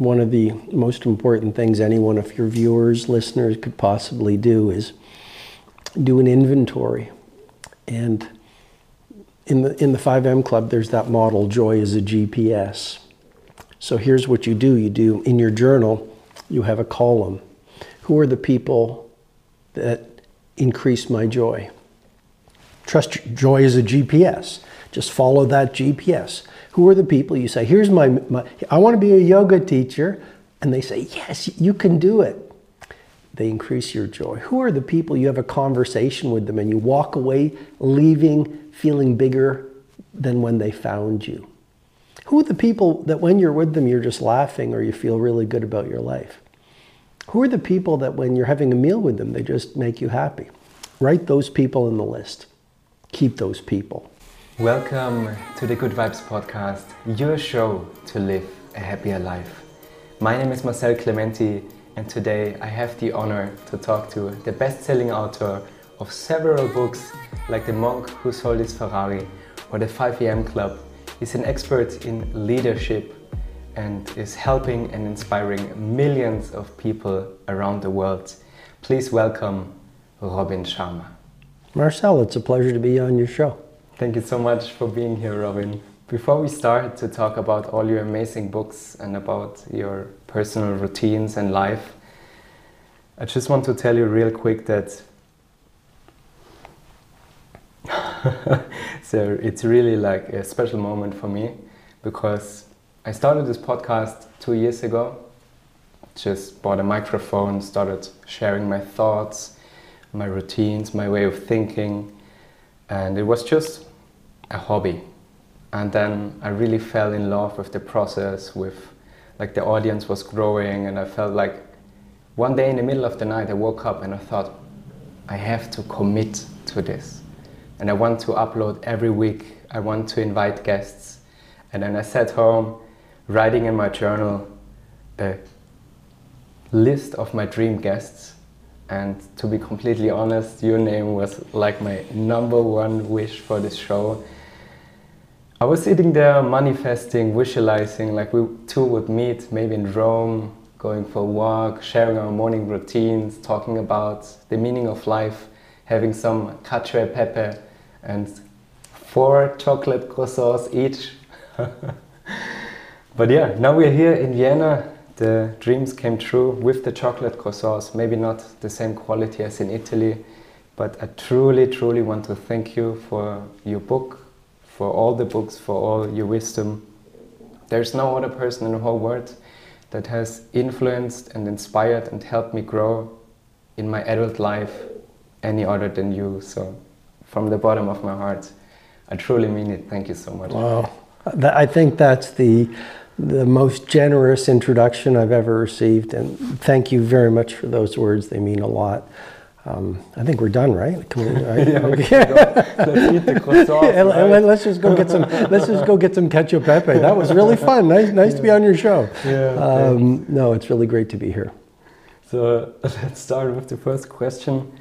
one of the most important things any one of your viewers, listeners could possibly do is do an inventory. And in the, in the 5 a.m. Club, there's that model joy is a GPS. So here's what you do you do in your journal, you have a column. Who are the people that increase my joy? Trust joy is a GPS. Just follow that GPS. Who are the people you say, here's my, my I want to be a yoga teacher. And they say, yes, you can do it. They increase your joy. Who are the people you have a conversation with them and you walk away leaving feeling bigger than when they found you? Who are the people that when you're with them, you're just laughing or you feel really good about your life? Who are the people that when you're having a meal with them, they just make you happy? Write those people in the list. Keep those people. Welcome to the Good Vibes Podcast, your show to live a happier life. My name is Marcel Clementi, and today I have the honor to talk to the best selling author of several books like The Monk Who Sold His Ferrari or The 5am Club. He's an expert in leadership and is helping and inspiring millions of people around the world. Please welcome Robin Sharma. Marcel, it's a pleasure to be on your show. Thank you so much for being here, Robin. Before we start to talk about all your amazing books and about your personal routines and life, I just want to tell you real quick that so it's really like a special moment for me because I started this podcast two years ago. Just bought a microphone, started sharing my thoughts, my routines, my way of thinking, and it was just a hobby. And then I really fell in love with the process, with like the audience was growing, and I felt like one day in the middle of the night I woke up and I thought, I have to commit to this. And I want to upload every week, I want to invite guests. And then I sat home writing in my journal the list of my dream guests. And to be completely honest, your name was like my number one wish for this show. I was sitting there manifesting, visualizing, like we two would meet maybe in Rome, going for a walk, sharing our morning routines, talking about the meaning of life, having some cacio e pepe and four chocolate croissants each. but yeah, now we're here in Vienna. The dreams came true with the chocolate croissants, maybe not the same quality as in Italy, but I truly, truly want to thank you for your book, for all the books, for all your wisdom. There's no other person in the whole world that has influenced and inspired and helped me grow in my adult life any other than you. So, from the bottom of my heart, I truly mean it. Thank you so much. Wow. I think that's the the most generous introduction I've ever received, and thank you very much for those words. They mean a lot. Um, I think we're done, right? We, right? yeah, okay. let's eat the croissants. Yeah, right? Let's just go get some. let's just go get some ketchup pepe. That was really fun. Nice, nice yeah. to be on your show. Yeah. Um, no, it's really great to be here. So let's start with the first question.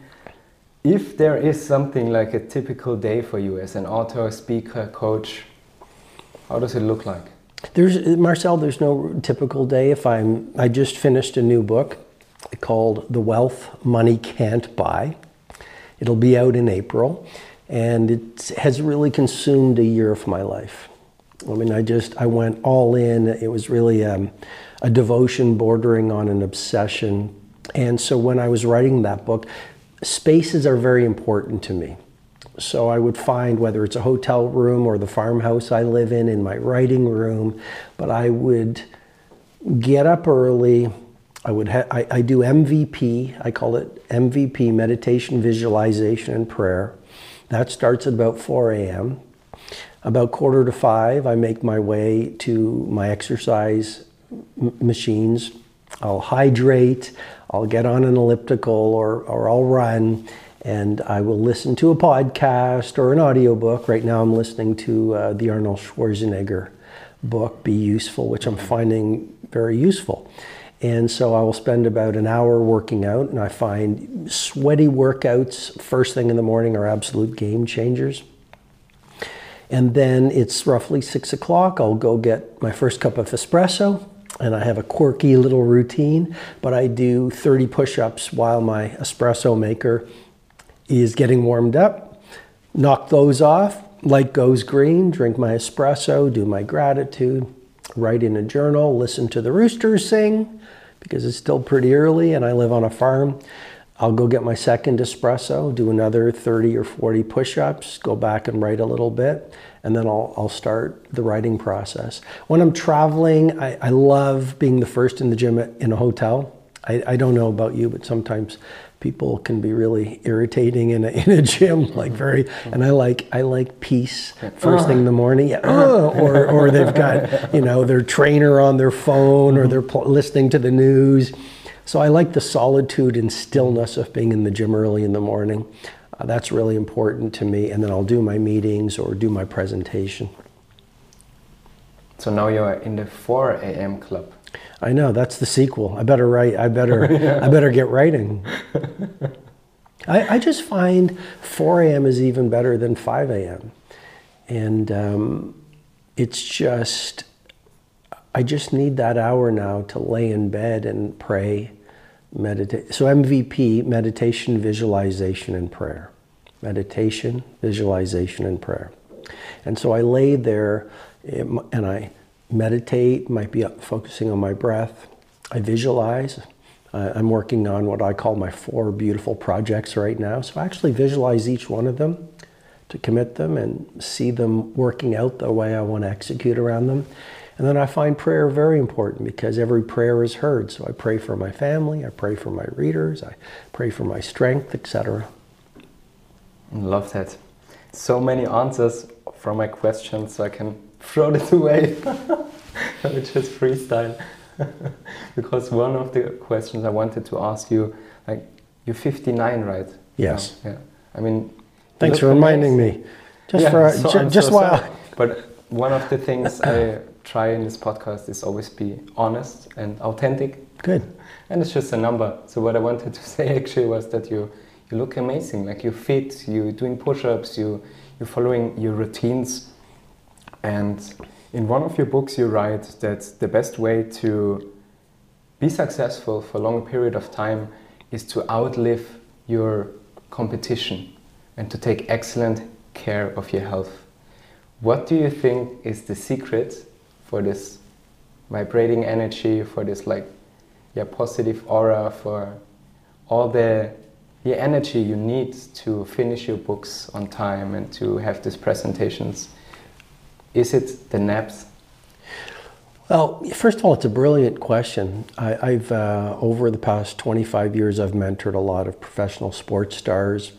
If there is something like a typical day for you as an author, speaker, coach, how does it look like? There's Marcel. There's no typical day. If I'm, I just finished a new book called The Wealth Money Can't Buy. It'll be out in April, and it has really consumed a year of my life. I mean, I just I went all in. It was really um, a devotion bordering on an obsession. And so when I was writing that book, spaces are very important to me. So I would find whether it's a hotel room or the farmhouse I live in, in my writing room, but I would get up early, I would ha- I, I do MVP. I call it MVP meditation, visualization, and prayer. That starts at about 4 a.m. About quarter to five, I make my way to my exercise m- machines. I'll hydrate. I'll get on an elliptical or, or I'll run and I will listen to a podcast or an audiobook. Right now, I'm listening to uh, the Arnold Schwarzenegger book, Be Useful, which I'm finding very useful. And so I will spend about an hour working out, and I find sweaty workouts first thing in the morning are absolute game changers. And then it's roughly six o'clock. I'll go get my first cup of espresso. and I have a quirky little routine, but I do 30 push ups while my espresso maker is getting warmed up. Knock those off, light goes green, drink my espresso, do my gratitude, write in a journal, listen to the roosters sing because it's still pretty early and I live on a farm. I'll go get my second espresso, do another 30 or 40 push ups, go back and write a little bit, and then I'll, I'll start the writing process. When I'm traveling, I, I love being the first in the gym in a hotel. I, I don't know about you, but sometimes people can be really irritating in a, in a gym like very and i like i like peace first thing in the morning yeah, uh, or, or they've got you know their trainer on their phone or they're pl- listening to the news. So i like the solitude and stillness of being in the gym early in the morning. Uh, that's really important to me and then i'll do my meetings or do my presentation. So now you're in the 4 a.m club I know that's the sequel. I better write. I better. yeah. I better get writing. I, I, just find 4 a.m. is even better than 5 a.m. And um, it's just, I just need that hour now to lay in bed and pray, meditate. So MVP, meditation, visualization, and prayer. Meditation, visualization, and prayer. And so I lay there and I meditate, might be focusing on my breath. I visualize. Uh, I'm working on what I call my four beautiful projects right now. So I actually visualize each one of them to commit them and see them working out the way I want to execute around them. And then I find prayer very important because every prayer is heard. So I pray for my family, I pray for my readers, I pray for my strength, etc. Love that. So many answers from my questions, so I can throw it away, which is freestyle. because one of the questions I wanted to ask you, like, you're 59, right? Yes. Yeah. I mean, thanks for reminding me. Just yeah, for so, ju- just so while. But one of the things I try in this podcast is always be honest and authentic. Good. And it's just a number. So what I wanted to say actually was that you you look amazing. Like you fit, You're doing push-ups, you you're following your routines and in one of your books, you write that the best way to be successful for a long period of time is to outlive your competition and to take excellent care of your health. What do you think is the secret for this vibrating energy, for this like yeah, positive aura, for all the the energy you need to finish your books on time and to have these presentations is it the naps? Well, first of all, it's a brilliant question. I, have uh, over the past 25 years, I've mentored a lot of professional sports stars,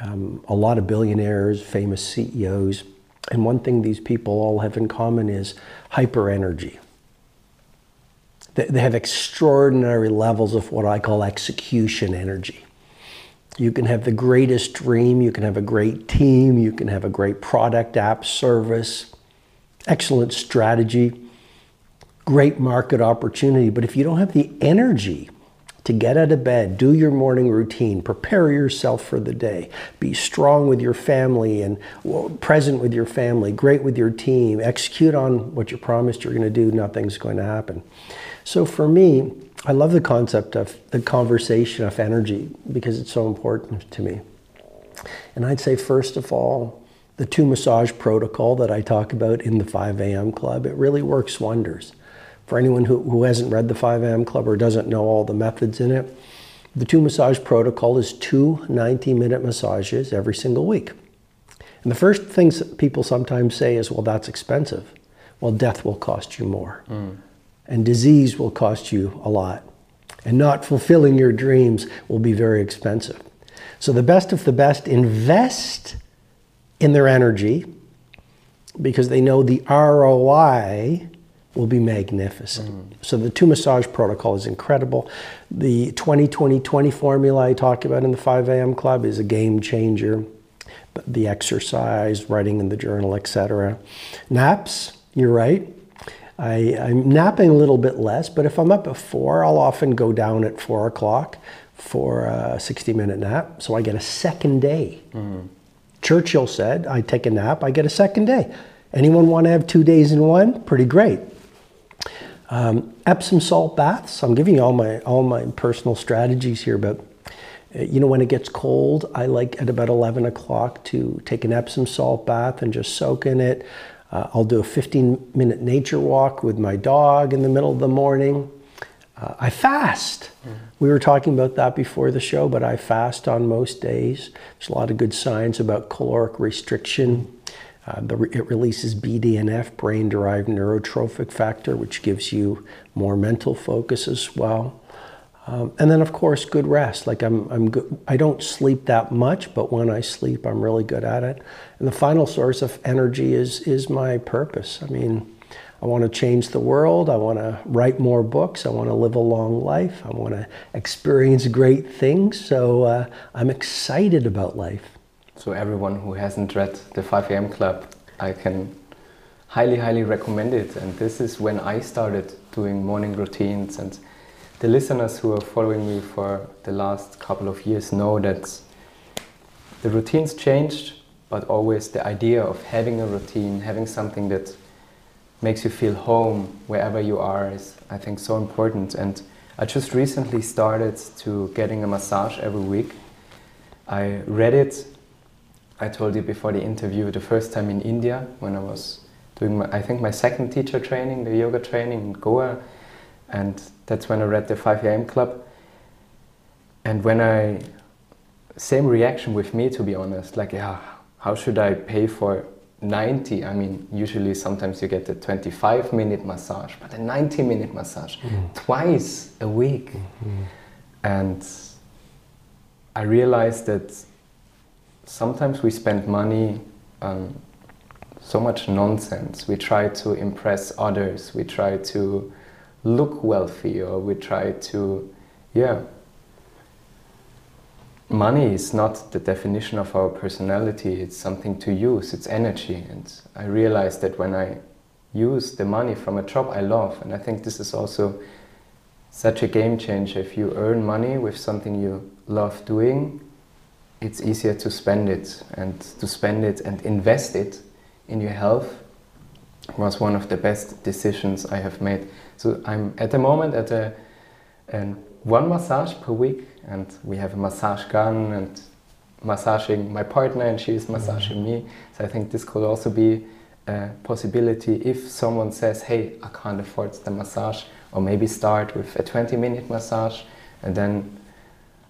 um, a lot of billionaires, famous CEOs, and one thing these people all have in common is hyper energy. They, they have extraordinary levels of what I call execution energy. You can have the greatest dream, you can have a great team, you can have a great product, app, service excellent strategy, great market opportunity. But if you don't have the energy to get out of bed, do your morning routine, prepare yourself for the day, be strong with your family and present with your family, great with your team, execute on what you promised you're going to do, nothing's going to happen. So for me, I love the concept of the conservation of energy because it's so important to me. And I'd say, first of all, the two massage protocol that I talk about in the 5 a.m. club, it really works wonders. For anyone who, who hasn't read the 5 a.m. club or doesn't know all the methods in it, the two massage protocol is two 90 minute massages every single week. And the first things people sometimes say is, well, that's expensive. Well, death will cost you more. Mm. And disease will cost you a lot. And not fulfilling your dreams will be very expensive. So the best of the best invest in their energy because they know the ROI will be magnificent. Mm. So the two massage protocol is incredible. The 20-20-20 formula I talk about in the 5 a.m. club is a game changer. But the exercise, writing in the journal, etc. Naps, you're right. I, am napping a little bit less, but if I'm up at four, I'll often go down at four o'clock for a 60 minute nap. So I get a second day. Mm. Churchill said, I take a nap, I get a second day. Anyone want to have two days in one? Pretty great. Um, Epsom salt baths. I'm giving you all my all my personal strategies here, but uh, you know when it gets cold, I like at about 11 o'clock to take an Epsom salt bath and just soak in it. Uh, I'll do a 15 minute nature walk with my dog in the middle of the morning. Uh, I fast. Mm-hmm. We were talking about that before the show, but I fast on most days. There's a lot of good science about caloric restriction. Uh, the, it releases BDNF, brain derived neurotrophic factor, which gives you more mental focus as well. Um, and then, of course, good rest. Like I'm, I'm good. I don't sleep that much, but when I sleep, I'm really good at it. And the final source of energy is is my purpose. I mean, I want to change the world. I want to write more books. I want to live a long life. I want to experience great things. So uh, I'm excited about life. So, everyone who hasn't read the 5 a.m. Club, I can highly, highly recommend it. And this is when I started doing morning routines. And the listeners who are following me for the last couple of years know that the routines changed, but always the idea of having a routine, having something that makes you feel home wherever you are is I think so important and I just recently started to getting a massage every week. I read it I told you before the interview the first time in India when I was doing my, I think my second teacher training, the yoga training in Goa and that's when I read the 5 a.m. club and when I same reaction with me to be honest like yeah how should I pay for 90 i mean usually sometimes you get a 25 minute massage but a 90 minute massage mm. twice a week mm-hmm. and i realized that sometimes we spend money on so much nonsense we try to impress others we try to look wealthy or we try to yeah money is not the definition of our personality, it's something to use, it's energy. And I realized that when I use the money from a job I love, and I think this is also such a game changer. If you earn money with something you love doing, it's easier to spend it and to spend it and invest it in your health was one of the best decisions I have made. So I'm at the moment at a, a one massage per week and we have a massage gun and massaging my partner and she's massaging mm -hmm. me. So I think this could also be a possibility if someone says, hey, I can't afford the massage, or maybe start with a 20 minute massage and then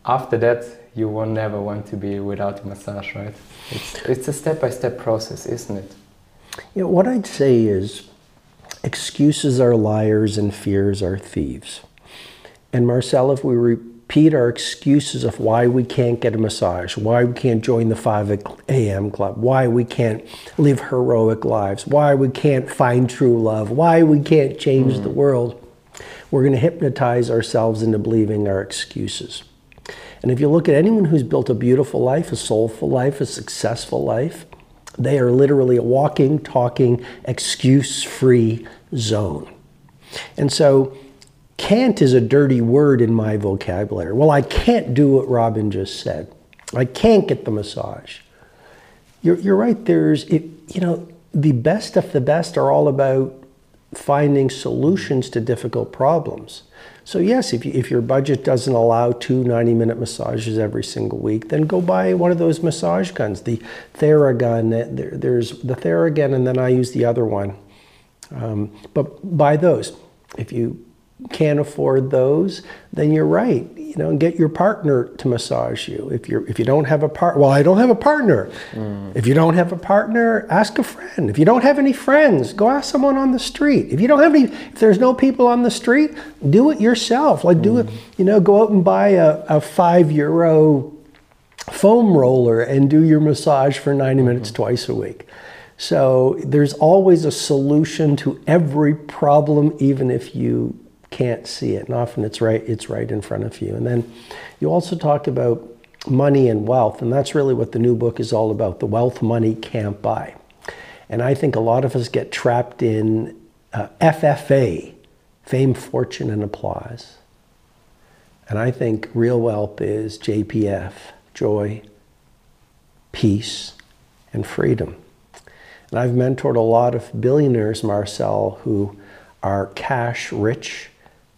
after that you will never want to be without a massage, right? It's, it's a step by step process, isn't it? You know, what I'd say is excuses are liars and fears are thieves. And Marcel, if we repeat our excuses of why we can't get a massage, why we can't join the 5 a.m. club, why we can't live heroic lives, why we can't find true love, why we can't change mm. the world, we're going to hypnotize ourselves into believing our excuses. And if you look at anyone who's built a beautiful life, a soulful life, a successful life, they are literally a walking, talking, excuse free zone. And so can't is a dirty word in my vocabulary. Well, I can't do what Robin just said. I can't get the massage. You're, you're right. There's, it, you know, the best of the best are all about finding solutions to difficult problems. So yes, if, you, if your budget doesn't allow two 90-minute massages every single week, then go buy one of those massage guns, the Theragun. There, there's the Theragun, and then I use the other one. Um, but buy those. If you can't afford those, then you're right. You know, and get your partner to massage you. If you're if you don't have a part, well, I don't have a partner. Mm. If you don't have a partner, ask a friend. If you don't have any friends, go ask someone on the street. If you don't have any, if there's no people on the street, do it yourself. Like do mm. it. You know, go out and buy a, a five euro foam roller and do your massage for 90 minutes mm-hmm. twice a week. So there's always a solution to every problem, even if you can't see it. And often it's right, it's right in front of you. And then you also talk about money and wealth, and that's really what the new book is all about, the wealth money can't buy. And I think a lot of us get trapped in uh, FFA, fame, fortune, and applause. And I think real wealth is JPF, joy, peace, and freedom. And I've mentored a lot of billionaires, Marcel, who are cash rich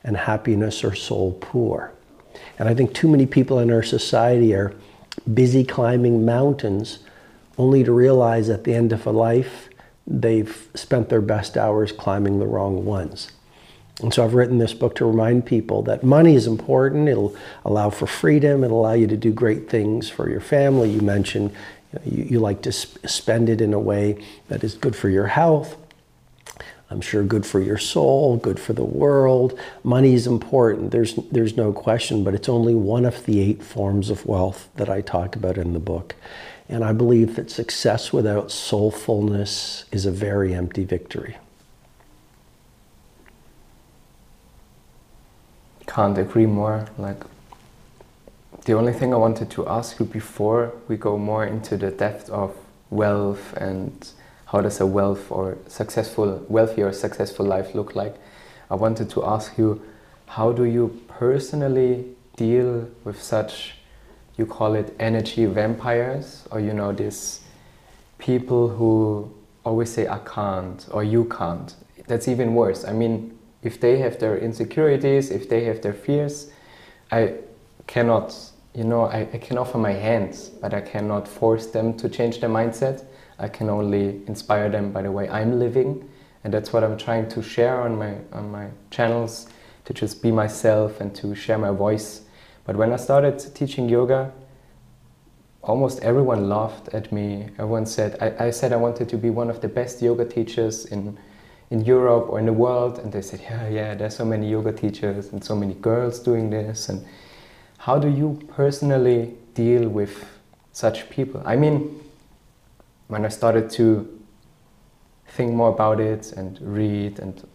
and happiness are soul poor. And I think too many people in our society are busy climbing mountains only to realize at the end of a life they've spent their best hours climbing the wrong ones. And so I've written this book to remind people that money is important. It'll allow for freedom. It'll allow you to do great things for your family. You mentioned you, know, you, you like to sp- spend it in a way that is good for your health. I'm sure good for your soul, good for the world. Money is important. There's, there's no question, but it's only one of the eight forms of wealth that I talk about in the book. And I believe that success without soulfulness is a very empty victory. Can't agree more. Like, the only thing I wanted to ask you before we go more into the depth of wealth and how does a wealth or successful, wealthy or successful life look like, I wanted to ask you, how do you personally deal with such, you call it energy vampires, or you know, these people who always say, I can't, or you can't. That's even worse. I mean, if they have their insecurities, if they have their fears, I cannot, you know, I, I can offer my hands, but I cannot force them to change their mindset. I can only inspire them by the way I'm living, and that's what I'm trying to share on my on my channels to just be myself and to share my voice. But when I started teaching yoga, almost everyone laughed at me. Everyone said I, I said I wanted to be one of the best yoga teachers in in Europe or in the world, and they said, yeah, yeah, there's so many yoga teachers and so many girls doing this. And how do you personally deal with such people? I mean, when I started to think more about it and read and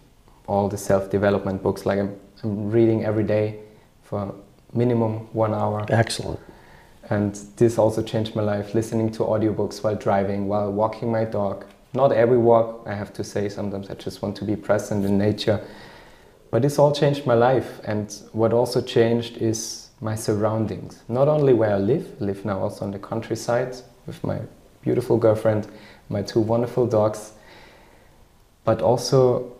all the self-development books, like I'm, I'm reading every day for minimum one hour. Excellent. And this also changed my life, listening to audiobooks while driving, while walking my dog. Not every walk, I have to say, sometimes I just want to be present in nature. But this all changed my life. And what also changed is my surroundings. Not only where I live, I live now also on the countryside with my beautiful girlfriend, my two wonderful dogs, but also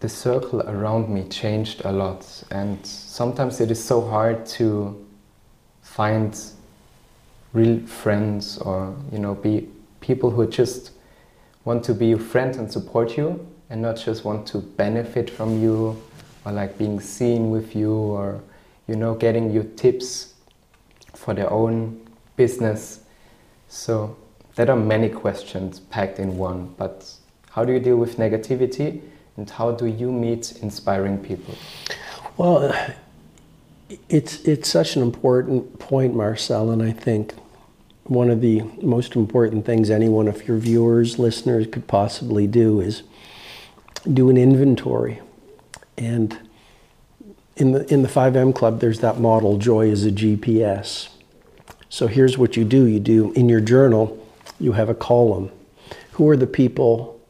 the circle around me changed a lot. And sometimes it is so hard to find real friends or, you know, be people who just want to be your friend and support you and not just want to benefit from you or like being seen with you or, you know, getting you tips for their own business. So there are many questions packed in one, but how do you deal with negativity and how do you meet inspiring people? Well, it's, it's such an important point, Marcel, and I think one of the most important things any one of your viewers, listeners could possibly do is do an inventory. And in the, in the 5 a.m. Club, there's that model, joy is a GPS. So here's what you do you do in your journal, you have a column. Who are the people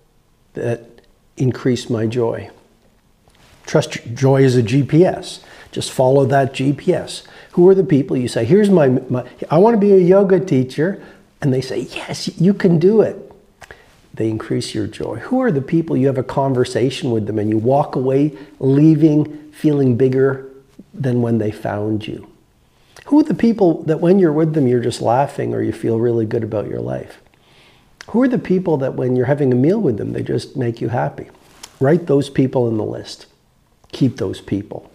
that increase my joy? Trust joy is a GPS. Just follow that GPS. Who are the people you say, here's my, my I want to be a yoga teacher. And they say, yes, you can do it. They increase your joy. Who are the people you have a conversation with them and you walk away leaving feeling bigger than when they found you? Who are the people that when you're with them, you're just laughing or you feel really good about your life? Who are the people that when you're having a meal with them, they just make you happy? Write those people in the list. Keep those people.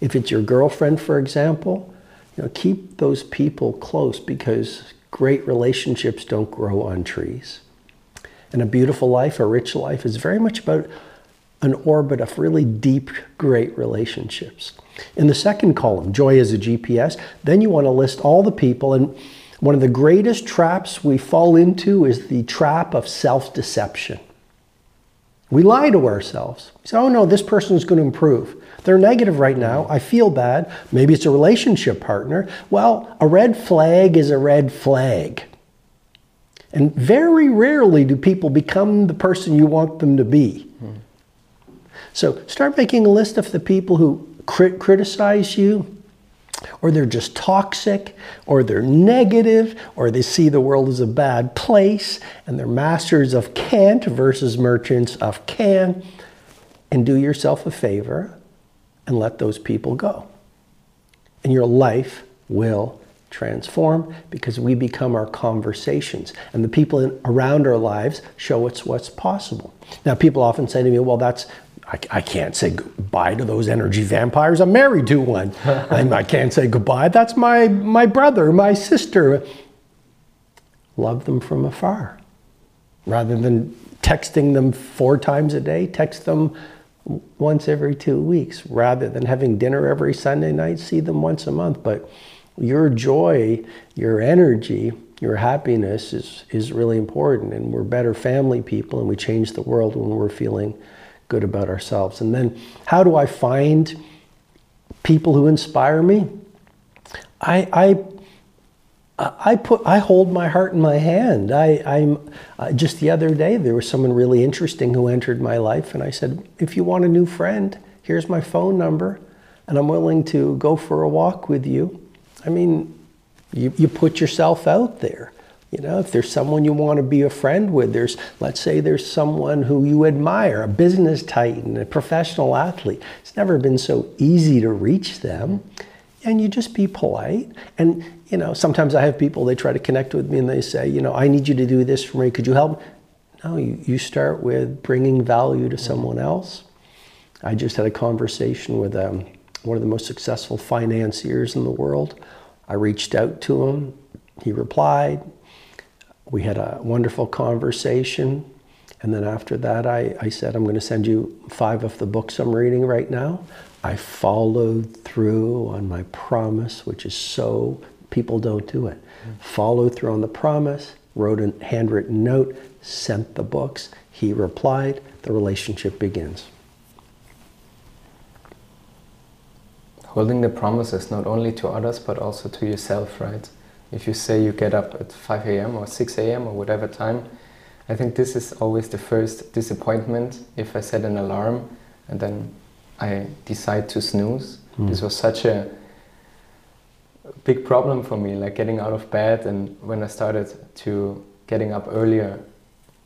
If it's your girlfriend, for example, you know, keep those people close because great relationships don't grow on trees. And a beautiful life, a rich life, is very much about an orbit of really deep, great relationships. In the second column, joy is a GPS, then you want to list all the people. And one of the greatest traps we fall into is the trap of self deception. We lie to ourselves. We say, oh no, this person is going to improve. They're negative right now. I feel bad. Maybe it's a relationship partner. Well, a red flag is a red flag. And very rarely do people become the person you want them to be. Hmm. So start making a list of the people who crit- criticize you, or they're just toxic, or they're negative, or they see the world as a bad place, and they're masters of can't versus merchants of can. and do yourself a favor and let those people go. And your life will transform because we become our conversations. And the people in, around our lives show us what's possible. Now, people often say to me, well, that's, I, I can't say goodbye to those energy vampires. I'm married to one. I'm, I can't say goodbye. That's my, my brother, my sister. Love them from afar. Rather than texting them four times a day, text them once every two weeks. Rather than having dinner every Sunday night, see them once a month. But your joy, your energy, your happiness is, is really important. And we're better family people and we change the world when we're feeling good about ourselves. And then, how do I find people who inspire me? I, I I put I hold my heart in my hand. I, I'm uh, just the other day there was someone really interesting who entered my life, and I said, if you want a new friend, here's my phone number, and I'm willing to go for a walk with you. I mean, you, you put yourself out there. You know, if there's someone you want to be a friend with, there's, let's say there's someone who you admire, a business titan, a professional athlete. It's never been so easy to reach them. And you just be polite. And, you know, sometimes I have people, they try to connect with me and they say, you know, I need you to do this for me. Could you help? No, you, you start with bringing value to someone else. I just had a conversation with um, one of the most successful financiers in the world. I reached out to him. He replied. We had a wonderful conversation. And then after that, I, I said, I'm going to send you five of the books I'm reading right now. I followed through on my promise, which is so, people don't do it. Mm. Followed through on the promise, wrote a handwritten note, sent the books. He replied, the relationship begins. holding the promises not only to others but also to yourself, right? If you say you get up at 5 a.m. or 6 a.m. or whatever time, I think this is always the first disappointment if I set an alarm and then I decide to snooze. Mm. This was such a big problem for me, like getting out of bed and when I started to getting up earlier,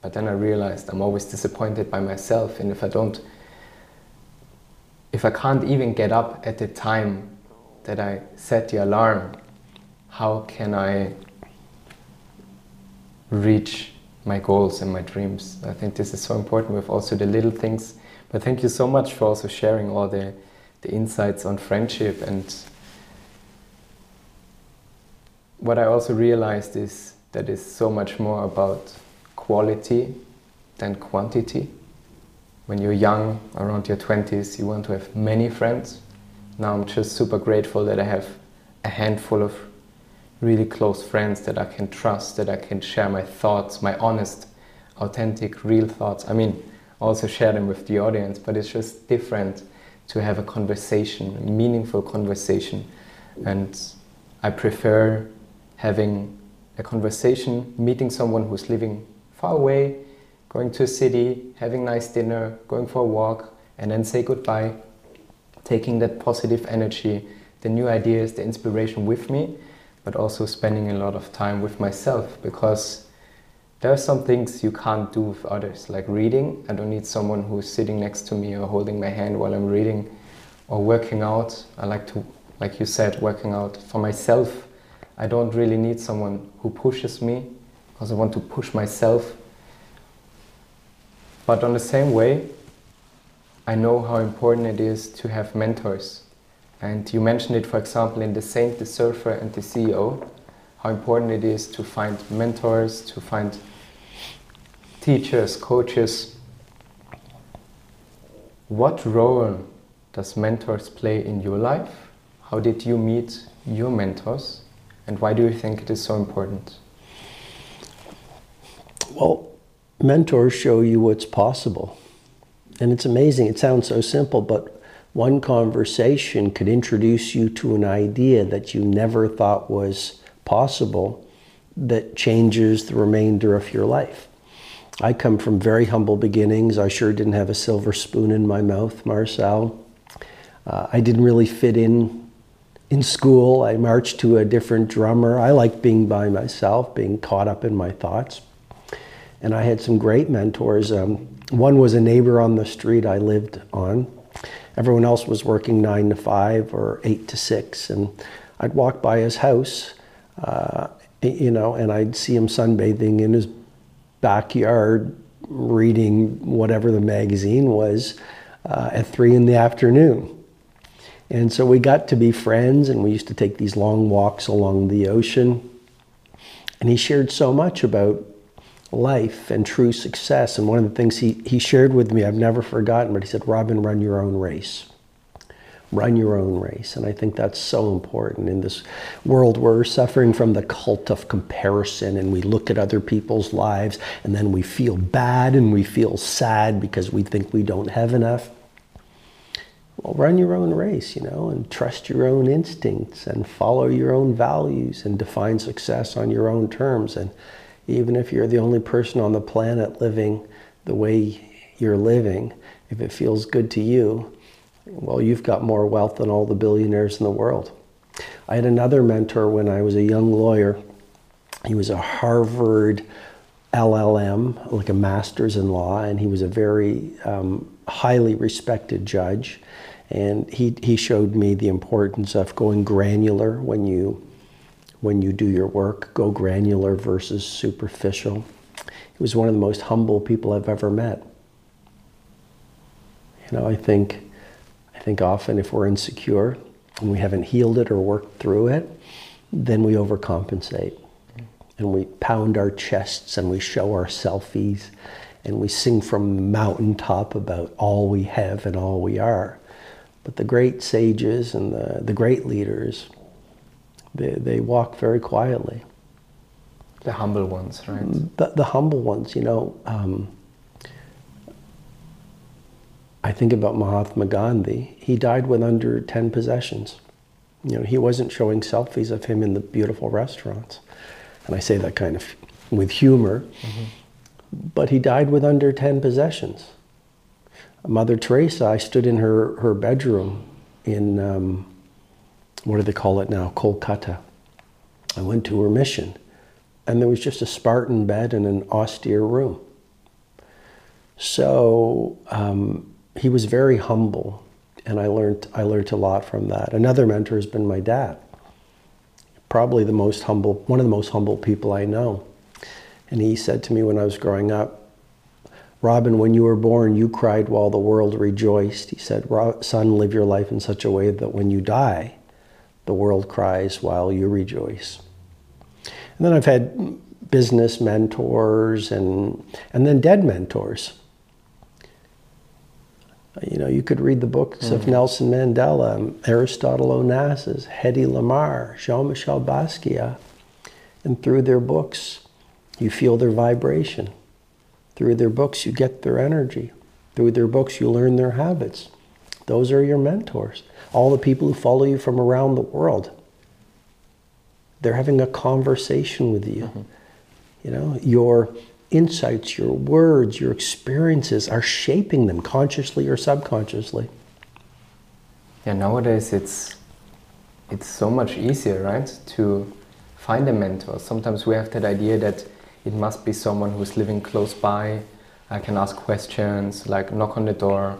but then I realized I'm always disappointed by myself and if I don't if I can't even get up at the time that I set the alarm, how can I reach my goals and my dreams? I think this is so important with also the little things. But thank you so much for also sharing all the, the insights on friendship. And what I also realized is that it's so much more about quality than quantity when you're young, around your 20s, you want to have many friends. Now I'm just super grateful that I have a handful of really close friends that I can trust, that I can share my thoughts, my honest, authentic, real thoughts. I mean, also share them with the audience, but it's just different to have a conversation, a meaningful conversation. And I prefer having a conversation, meeting someone who's living far away, going to a city, having nice dinner, going for a walk, and then say goodbye, taking that positive energy, the new ideas, the inspiration with me, but also spending a lot of time with myself because there are some things you can't do with others, like reading. I don't need someone who's sitting next to me or holding my hand while I'm reading, or working out. I like to, like you said, working out for myself. I don't really need someone who pushes me because I want to push myself but on the same way, I know how important it is to have mentors. And you mentioned it, for example, in The Saint, the Surfer, and the CEO, how important it is to find mentors, to find teachers, coaches. What role does mentors play in your life? How did you meet your mentors? And why do you think it is so important? Well, mentors show you what's possible. And it's amazing. It sounds so simple, but one conversation could introduce you to an idea that you never thought was possible that changes the remainder of your life. I come from very humble beginnings. I sure didn't have a silver spoon in my mouth, Marcel. Uh, I didn't really fit in in school. I marched to a different drummer. I liked being by myself, being caught up in my thoughts and I had some great mentors. Um, One was a neighbor on the street I lived on. Everyone else was working nine to five or eight to six, and I'd walk by his house, uh, you know, and I'd see him sunbathing in his backyard, reading whatever the magazine was uh, at three in the afternoon. And so we got to be friends, and we used to take these long walks along the ocean. And he shared so much about life and true success. And one of the things he, he shared with me, I've never forgotten, but he said, Robin, run your own race. Run your own race. And I think that's so important in this world where we're suffering from the cult of comparison and we look at other people's lives and then we feel bad and we feel sad because we think we don't have enough. Well, run your own race, you know, and trust your own instincts and follow your own values and define success on your own terms. And even if you're the only person on the planet living the way you're living, if it feels good to you, well, you've got more wealth than all the billionaires in the world. I had another mentor when I was a young lawyer. He was a Harvard LLM, like a master's in law, and he was a very um, highly respected judge. And he, he showed me the importance of going granular when you when you do your work, go granular versus superficial. He was one of the most humble people I've ever met. You know, I think, I think often if we're insecure and we haven't healed it or worked through it, then we overcompensate. And we pound our chests and we show our selfies and we sing from the mountaintop about all we have and all we are. But the great sages and the, the great leaders, they, they walk very quietly. The humble ones, right? The, the humble ones, you know. Um, I think about Mahatma Gandhi. He died with under 10 possessions. You know, he wasn't showing selfies of him in the beautiful restaurants. And I say that kind of with humor. Mm-hmm. But he died with under 10 possessions. Mother Teresa, I stood in her, her bedroom in um, what do they call it now? Kolkata. I went to her mission, and there was just a Spartan bed in an austere room. So um, he was very humble, and I learned I learned a lot from that. Another mentor has been my dad. Probably the most humble, one of the most humble people I know. And he said to me when I was growing up, Robin, when you were born, you cried while the world rejoiced. He said, Son, live your life in such a way that when you die, the world cries while you rejoice. And then I've had business mentors and, and then dead mentors. You know, you could read the books mm-hmm. of Nelson Mandela, Aristotle Onassis, Hedy Lamarr, Jean-Michel Basquiat, and through their books, you feel their vibration. Through their books, you get their energy. Through their books, you learn their habits. Those are your mentors. All the people who follow you from around the world. They're having a conversation with you. Mm-hmm. You know, your insights, your words, your experiences are shaping them consciously or subconsciously. Yeah, nowadays it's it's so much easier, right, to find a mentor. Sometimes we have that idea that it must be someone who's living close by. I can ask questions, like knock on the door,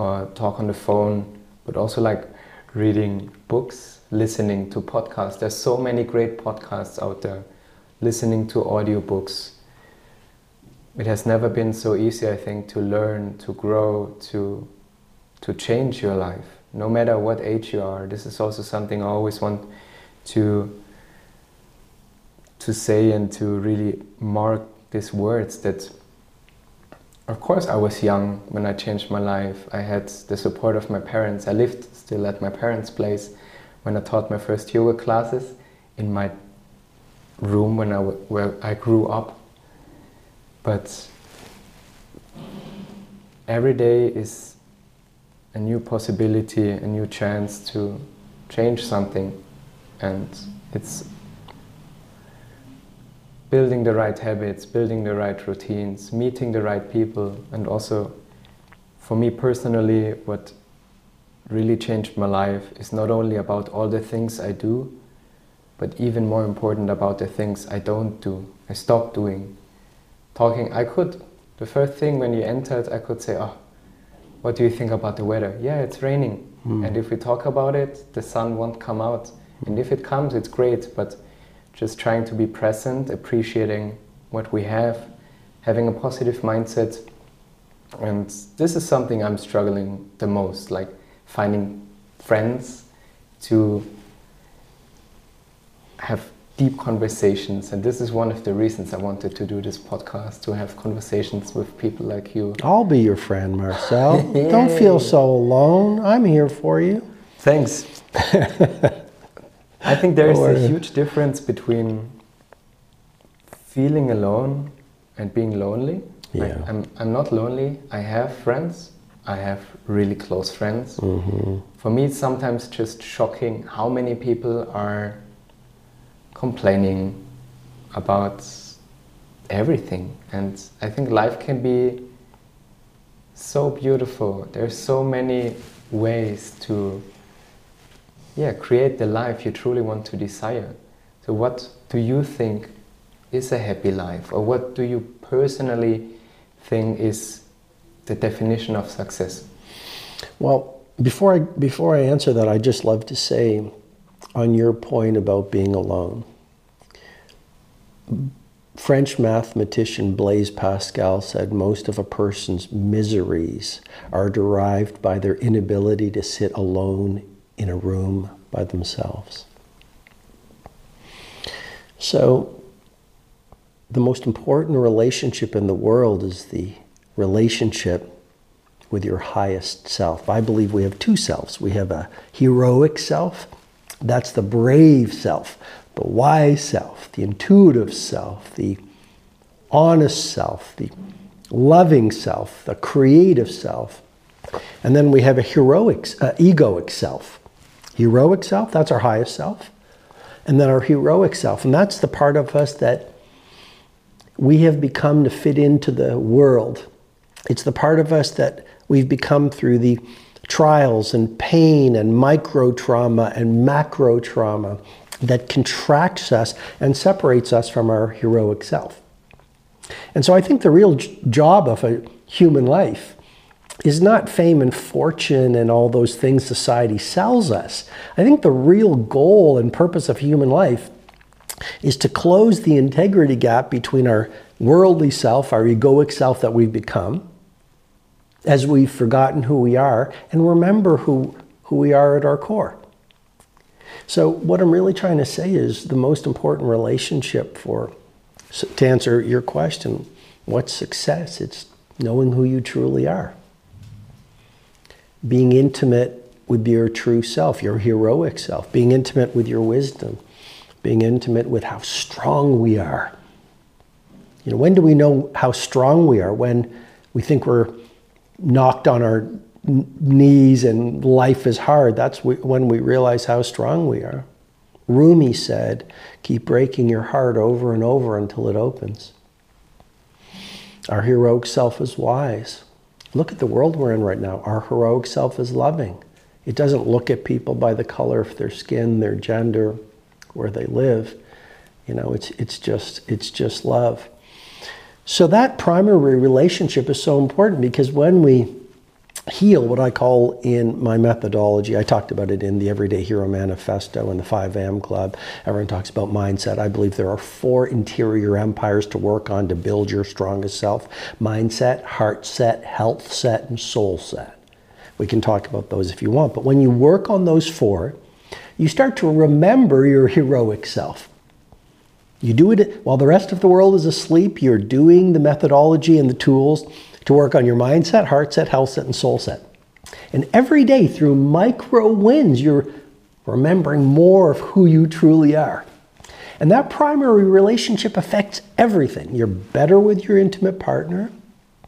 or talk on the phone, but also like reading books, listening to podcasts. There's so many great podcasts out there, listening to audiobooks. It has never been so easy, I think, to learn, to grow, to, to change your life, no matter what age you are. This is also something I always want to, to say and to really mark these words that of course, I was young when I changed my life. I had the support of my parents. I lived still at my parents' place when I taught my first yoga classes in my room when I where I grew up. But every day is a new possibility, a new chance to change something, and it's building the right habits, building the right routines, meeting the right people, and also for me personally, what really changed my life is not only about all the things I do, but even more important about the things I don't do. I stopped doing. Talking, I could the first thing when you entered, I could say, "Oh, what do you think about the weather? Yeah, it's raining. Hmm. And if we talk about it, the sun won't come out. And if it comes, it's great. But just trying to be present, appreciating what we have, having a positive mindset. And this is something I'm struggling the most, like finding friends to have deep conversations. And this is one of the reasons I wanted to do this podcast to have conversations with people like you. I'll be your friend, Marcel. Don't feel so alone. I'm here for you. Thanks. I think there is a huge difference between feeling alone and being lonely. Like, Yeah. I'm, I'm not lonely. I have friends. I have really close friends. Mm-hmm. For me, it's sometimes just shocking how many people are complaining about everything. And I think life can be so beautiful. There's so many ways to yeah, create the life you truly want to desire. So what do you think is a happy life or what do you personally think is the definition of success? Well, before I before I answer that, I'd just love to say on your point about being alone. French mathematician Blaise Pascal said most of a person's miseries are derived by their inability to sit alone in a room by themselves. So, the most important relationship in the world is the relationship with your highest self. I believe we have two selves. We have a heroic self, that's the brave self, the wise self, the intuitive self, the honest self, the loving self, the creative self. And then we have a heroic, uh, egoic self. Heroic self, that's our highest self. And then our heroic self, and that's the part of us that we have become to fit into the world. It's the part of us that we've become through the trials and pain and micro trauma and macro trauma that contracts us and separates us from our heroic self. And so I think the real job of a human life is not fame and fortune and all those things society sells us. I think the real goal and purpose of human life is to close the integrity gap between our worldly self, our egoic self that we've become, as we've forgotten who we are, and remember who, who we are at our core. So, what I'm really trying to say is the most important relationship for, to answer your question, what's success? It's knowing who you truly are, being intimate with your true self, your heroic self, being intimate with your wisdom, being intimate with how strong we are. You know, when do we know how strong we are? When we think we're knocked on our knees and life is hard. That's wh- when we realize how strong we are. Rumi said, Keep breaking your heart over and over until it opens. Our heroic self is wise. Look at the world we're in right now. Our heroic self is loving. It doesn't look at people by the color of their skin, their gender, where they live. You know, it's, it's, just, it's just love. So that primary relationship is so important because when we heal, what I call in my methodology, I talked about it in the Everyday Hero Manifesto and the 5am Club. Everyone talks about mindset. I believe there are four interior empires to work on to build your strongest self mindset, heart set, health set, and soul set. We can talk about those if you want. But when you work on those four, you start to remember your heroic self. You do it while the rest of the world is asleep, you're doing the methodology and the tools to work on your mindset, heart set, health set, and soul set. And every day through micro wins, you're remembering more of who you truly are. And that primary relationship affects everything. You're better with your intimate partner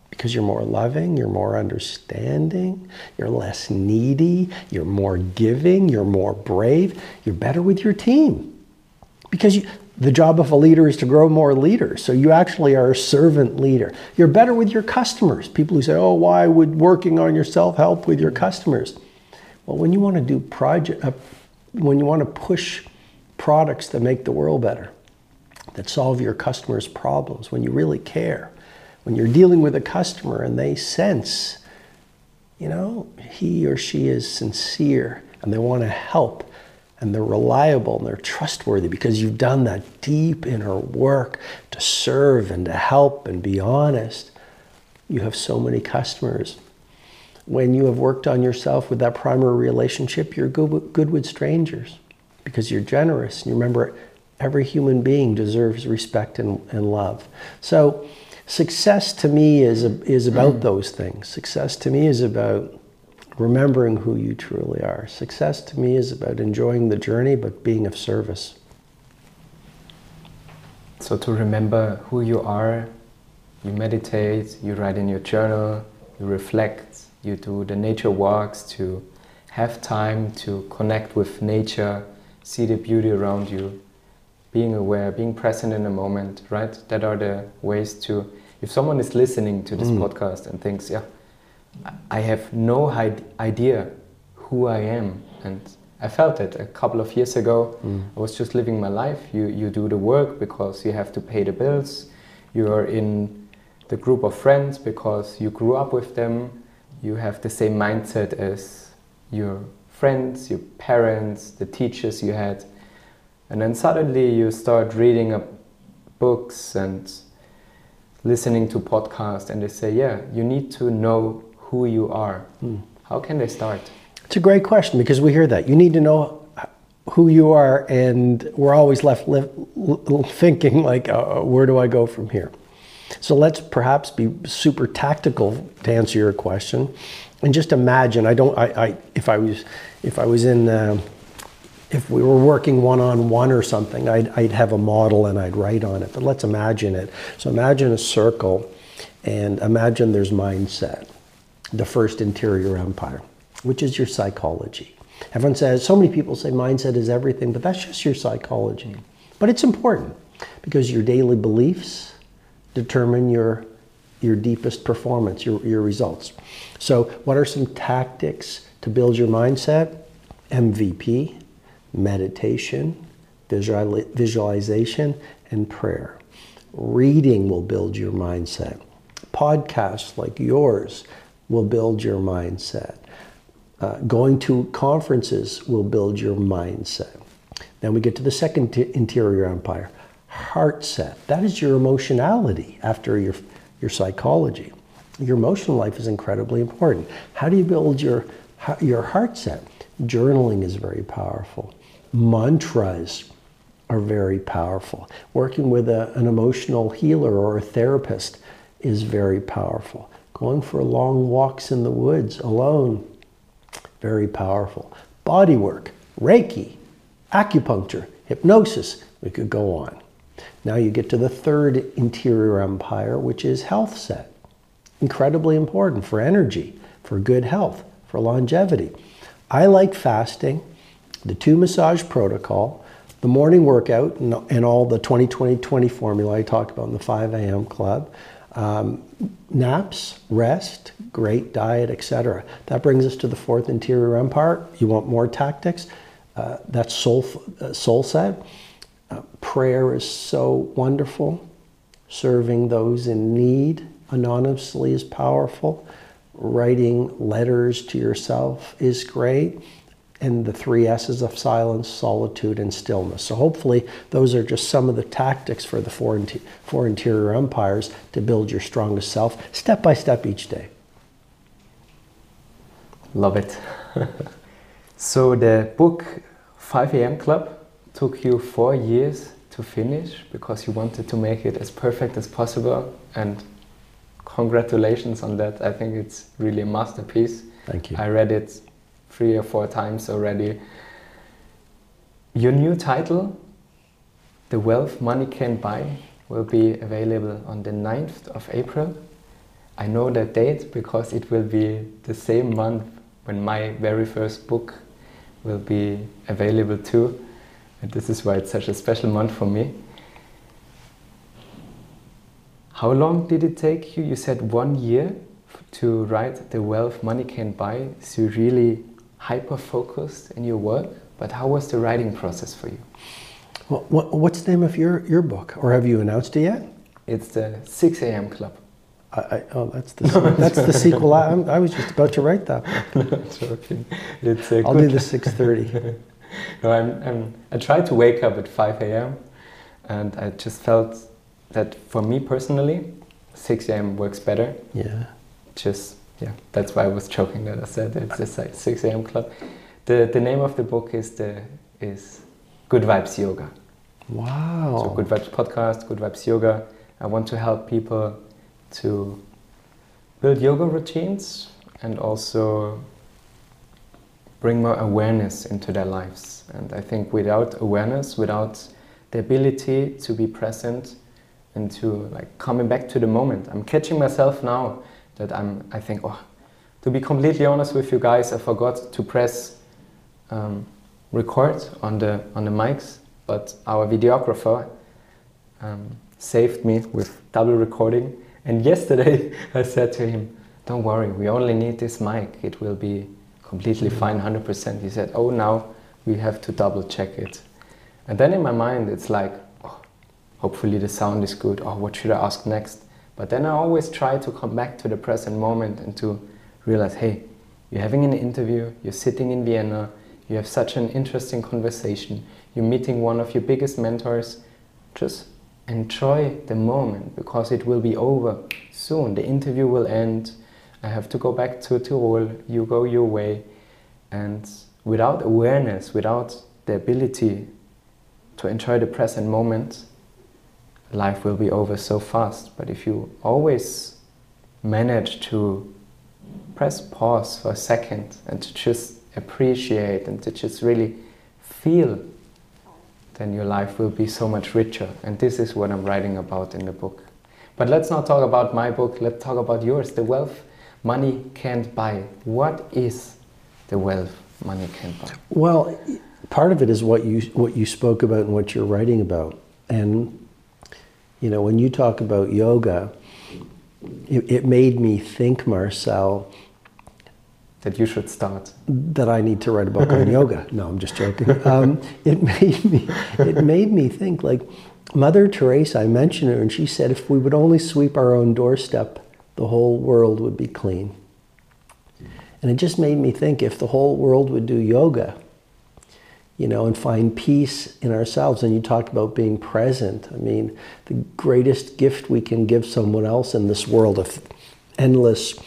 because you're more loving, you're more understanding, you're less needy, you're more giving, you're more brave, you're better with your team. Because you, the job of a leader is to grow more leaders. So you actually are a servant leader. You're better with your customers. People who say, oh, why would working on yourself help with your customers? Well, when you want to do project, uh, when you want to push products that make the world better, that solve your customers' problems, when you really care, when you're dealing with a customer and they sense, you know, he or she is sincere and they want to help and they're reliable and they're trustworthy because you've done that deep inner work to serve and to help and be honest, you have so many customers. When you have worked on yourself with that primary relationship, you're good, good with strangers because you're generous. And you remember, every human being deserves respect and, and love. So, success to me is, is about mm. those things. Success to me is about remembering who you truly are. Success to me is about enjoying the journey but being of service. So, to remember who you are, you meditate, you write in your journal, you reflect, you do the nature walks to have time to connect with nature, see the beauty around you, being aware, being present in the moment, right? That are the ways to, if someone is listening to this mm. podcast and thinks, yeah, I have no idea who I am. And I felt it a couple of years ago. Mm. I was just living my life. You, you do the work because you have to pay the bills. You are in the group of friends because you grew up with them. You have the same mindset as your friends, your parents, the teachers you had. And then suddenly you start reading books and listening to podcasts, and they say, Yeah, you need to know who you are. Hmm. How can they start? It's a great question because we hear that. You need to know who you are, and we're always left li- thinking, like, uh, where do I go from here? So let's perhaps be super tactical to answer your question, and just imagine. I don't. I, I if I was if I was in. Uh, if we were working one on one or something, I'd, I'd have a model and I'd write on it. But let's imagine it. So imagine a circle and imagine there's mindset the first interior empire, which is your psychology. Everyone says, so many people say mindset is everything, but that's just your psychology. But it's important because your daily beliefs determine your, your deepest performance, your, your results. So, what are some tactics to build your mindset? MVP, meditation, visual, visualization, and prayer. Reading will build your mindset. Podcasts like yours will build your mindset. Uh, going to conferences will build your mindset. Then we get to the second interior empire, heart set. That is your emotionality after your, your psychology. Your emotional life is incredibly important. How do you build your, your heart set? Journaling is very powerful. Mantras are very powerful. Working with a, an emotional healer or a therapist is very powerful. Going for long walks in the woods alone, very powerful. Body work, Reiki, acupuncture, hypnosis, we could go on. Now you get to the third interior empire, which is health set. Incredibly important for energy, for good health, for longevity. I like fasting, the two massage protocol, the morning workout, and, all the 20 20 20 formula I talked about in the 5 a.m. club. Um, naps, rest, great diet, etc. That brings us to the fourth interior empire. You want more tactics? Uh, that's soul, uh, soul set. Uh, prayer is so wonderful. Serving those in need anonymously is powerful. Writing letters to yourself is great and the three S's of silence, solitude, and stillness. So hopefully those are just some of the tactics for the four, inter- four interior empires to build your strongest self, step by step each day. Love it. so the book 5 a.m. Club took you four years to finish because you wanted to make it as perfect as possible and congratulations on that. I think it's really a masterpiece. Thank you. I read it three or four times already. Your new title, The Wealth Money Can't Buy, will be available on the 9th of April. I know that date because it will be the same month when my very first book will be available too. And this is why it's such a special month for me. How long did it take you? You said one year to write The Wealth Money Can't Buy. So really hyper focused in your work, but how was the writing process for you? Well, what's the name of your, your book, or have you announced it yet? It's the 6 a.m. Club. I, I, oh, that's the that's the sequel. I, I'm- I was just about to write that. book. Joking. It's a I'll good do the 6:30. No, I'm, I'm, I tried to wake up at 5 a.m. and I just felt that for me personally, 6 a.m. works better. Yeah. Just, yeah, that's why I was joking that I said it's just like 6 a.m. club. The, the name of the book is, the, is Good Vibes Yoga. Wow. So, Good Vibes Podcast, Good Vibes Yoga. I want to help people to build yoga routines and also bring more awareness into their lives. And I think without awareness, without the ability to be present and to like coming back to the moment, I'm catching myself now that I'm. I think, oh, to be completely honest with you guys, I forgot to press um, record on the on the mics, but our videographer um, saved me with double recording. And yesterday I said to him, "Don't worry, we only need this mic. It will be completely fine, 100%." He said, "Oh, now we have to double check it." And then in my mind, it's like, oh, hopefully the sound is good. Oh, what should I ask next? But then I always try to come back to the present moment and to realize, hey, you're having an interview, you're sitting in Vienna, you have such an interesting conversation, you're meeting one of your biggest mentors. Just enjoy the moment because it will be over soon. The interview will end. I have to go back to Tirol, you go your way. And without awareness, without the ability to enjoy the present moment, life will be over so fast. But if you always manage to press pause for a second and to just appreciate and to just really feel, then your life will be so much richer. And this is what I'm writing about in the book. But let's not talk about my book, let's talk about yours the wealth money can't buy. What is the wealth money can't buy? Well, part of it is what you what you spoke about and what you're writing about. And you know, when you talk about yoga, it, it made me think, Marcel, That you should start. that I need to write a book on yoga. No, I'm just joking. Um, it made me it made me think like Mother Teresa. I mentioned her, and she said if we would only sweep our own doorstep, the whole world would be clean. And it just made me think if the whole world would do yoga, you know, and find peace in ourselves. And you talked about being present. I mean, the greatest gift we can give someone else in this world of endless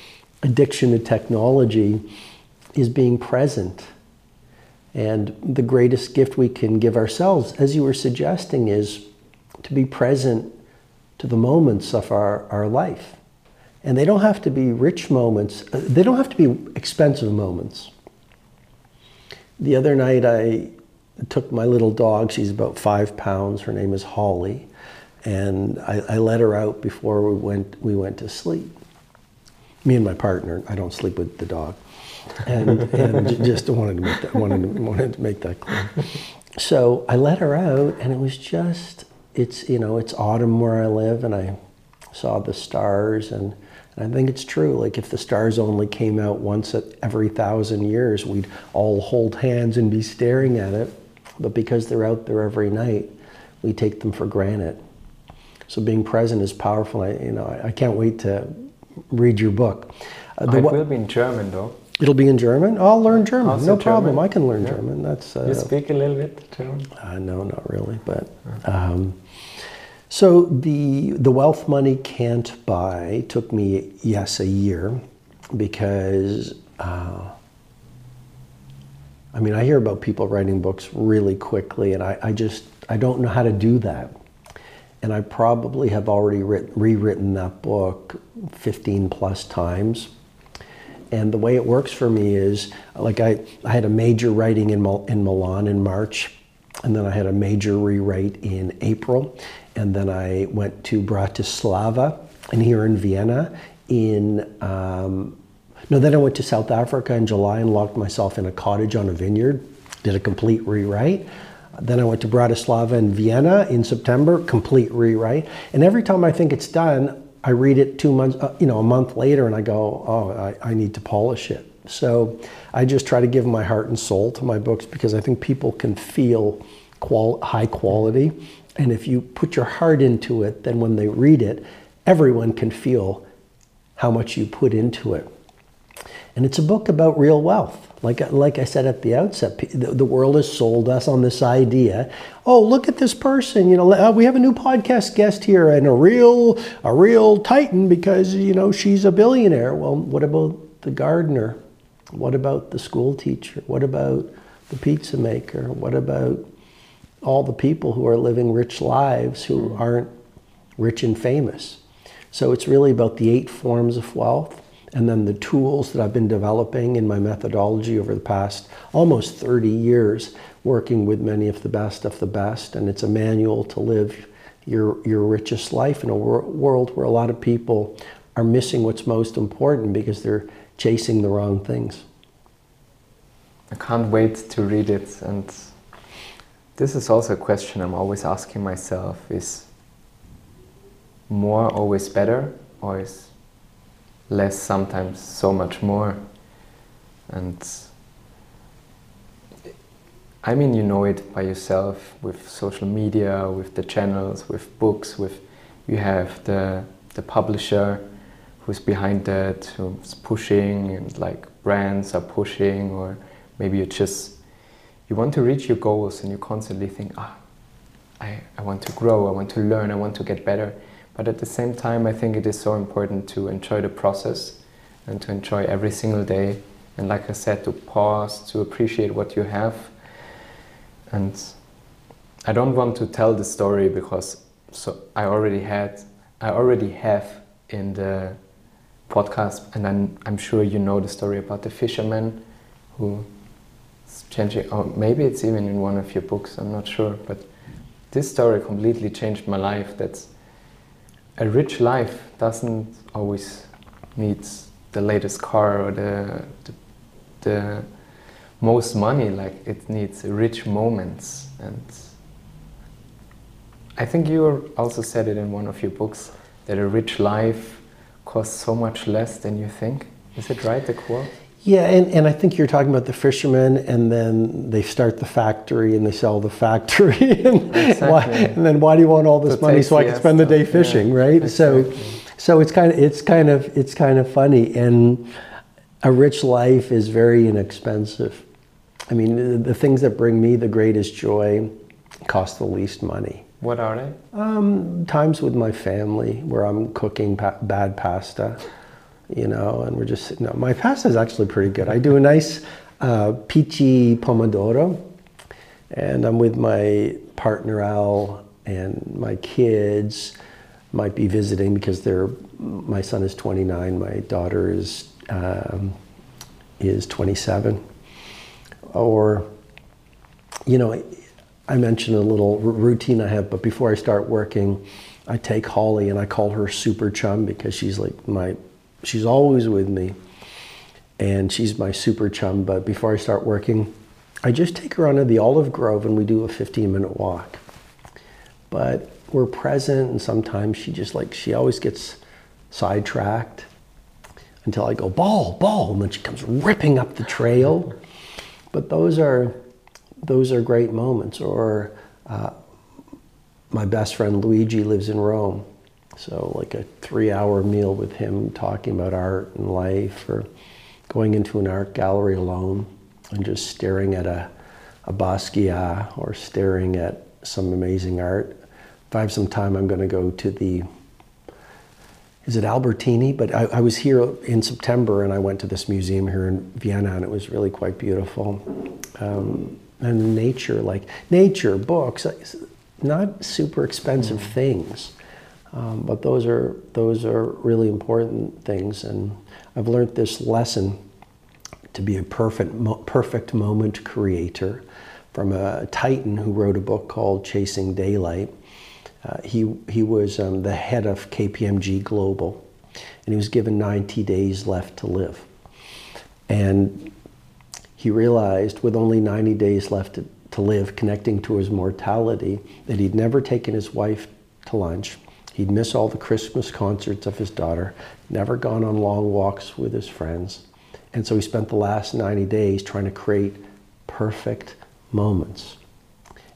addiction to technology is being present. And the greatest gift we can give ourselves, as you were suggesting, is to be present to the moments of our, our life. And they don't have to be rich moments, they don't have to be expensive moments. The other night, I took my little dog, she's about five pounds, her name is Holly, and I, I let her out before we went, we went to sleep. Me and my partner, I don't sleep with the dog. And, and just wanted to make that, wanted to, wanted to make that clear. So I let her out, and it was just, it's, you know, it's autumn where I live, and I saw the stars, and, and I think it's true. Like if the stars only came out once at every thousand years, we'd all hold hands and be staring at it. But because they're out there every night, we take them for granted. So being present is powerful. I, you know, I, I can't wait to read your book. Uh, it will be in German though. It'll be in German. I'll learn German. Also no problem. German? I can learn Yeah. German. That's uh, You speak a little bit German? uh, no, not really. But um, so the the wealth money can't buy took me yes a year because uh, I mean I hear about people writing books really quickly, and I, I just I don't know how to do that. And I probably have already writ- rewritten that book 15 plus times. And the way it works for me is like I, I had a major writing in, in Milan in March, and then I had a major rewrite in April, and then I went to Bratislava and here in Vienna in um, no, then I went to South Africa in July and locked myself in a cottage on a vineyard, did a complete rewrite. Then I went to Bratislava and Vienna in September, complete rewrite. And every time I think it's done, I read it two months, uh, you know, a month later, and I go, oh, I, I need to polish it. So I just try to give my heart and soul to my books because I think people can feel qual- high quality. And if you put your heart into it, then when they read it, everyone can feel how much you put into it. And it's a book about real wealth. Like, like I said at the outset, the, the world has sold us on this idea. Oh, look at this person! You know, uh, we have a new podcast guest here, and a real, a real titan because you know she's a billionaire. Well, what about the gardener? What about the school teacher? What about the pizza maker? What about all the people who are living rich lives who aren't rich and famous? So it's really about the eight forms of wealth and then the tools that I've been developing in my methodology over the past almost 30 years, working with many of the best of the best. And it's a manual to live your, your richest life in a wor- world where a lot of people are missing what's most important because they're chasing the wrong things. I can't wait to read it. And this is also a question I'm always asking myself is more always better or is less sometimes so much more. And I mean you know it by yourself with social media with the channels with books with you have the the publisher who's behind that who's pushing and like brands are pushing or maybe you just you want to reach your goals and you constantly think ah I, I want to grow I want to learn I want to get better but at the same time, I think it is so important to enjoy the process and to enjoy every single day. And like I said, to pause, to appreciate what you have. And I don't want to tell the story because so I already had, I already have in the podcast, and I'm, I'm sure you know the story about the fisherman who changing, or maybe it's even in one of your books, I'm not sure, but this story completely changed my life. That's a rich life doesn't always need the latest car or the, the, the most money like it needs rich moments and I think you also said it in one of your books that a rich life costs so much less than you think. Is it right, the quote? Yeah, and, and I think you're talking about the fishermen, and then they start the factory and they sell the factory. and, Exactly. why, and then why do you want all this money so I can spend the day fishing, yeah, right? So, so it's kind of it's kind of it's kind of funny, and a rich life is very inexpensive. I mean, the, the things that bring me the greatest joy cost the least money. What are they? Um, times with my family where I'm cooking pa- bad pasta, you know, and we're just. No, my pasta is actually pretty good. I do a nice uh, pici pomodoro, and I'm with my partner Al and my kids. Might be visiting because they're. My son is 29. My daughter is um, is 27. Or, you know, I mentioned a little routine I have, but before I start working, I take Holly and I call her super chum because she's like my, she's always with me and she's my super chum. But before I start working, I just take her onto the olive grove and we do a 15 minute walk. But we're present and sometimes she just like, she always gets sidetracked until I go, ball, ball, and then she comes ripping up the trail. But those are, those are great moments. Or uh, my best friend Luigi lives in Rome. So, like a three hour meal with him talking about art and life, or going into an art gallery alone and just staring at a, a Basquiat or staring at some amazing art. If I have some time, I'm going to go to the is it Albertini? But I, I, was here in September and I went to this museum here in Vienna and it was really quite beautiful. Um, and nature, like nature, books, not super expensive mm. things, um, but those are those are really important things. And I've learned this lesson to be a perfect perfect moment creator from a titan who wrote a book called Chasing Daylight. Uh, he, he was um, the head of KPMG Global, and he was given 90 days left to live. And he realized, with only 90 days left to, to live, connecting to his mortality, that he'd never taken his wife to lunch. He'd miss all the Christmas concerts of his daughter, never gone on long walks with his friends. And so he spent the last 90 days trying to create perfect moments.